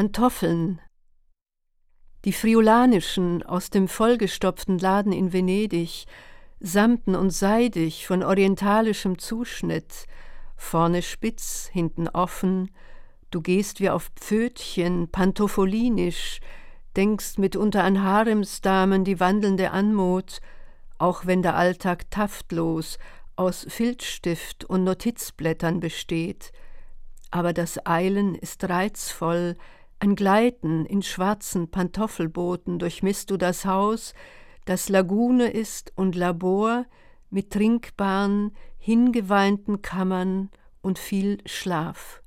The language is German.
Pantoffeln. Die friolanischen aus dem vollgestopften Laden in Venedig, samten und seidig von orientalischem Zuschnitt, vorne spitz, hinten offen, du gehst wie auf Pfötchen, pantoffolinisch, denkst mitunter an Haremsdamen die wandelnde Anmut, auch wenn der Alltag taftlos aus Filzstift und Notizblättern besteht, aber das Eilen ist reizvoll, ein Gleiten in schwarzen Pantoffelbooten durchmisst du das Haus, das Lagune ist und Labor mit trinkbaren, hingeweinten Kammern und viel Schlaf.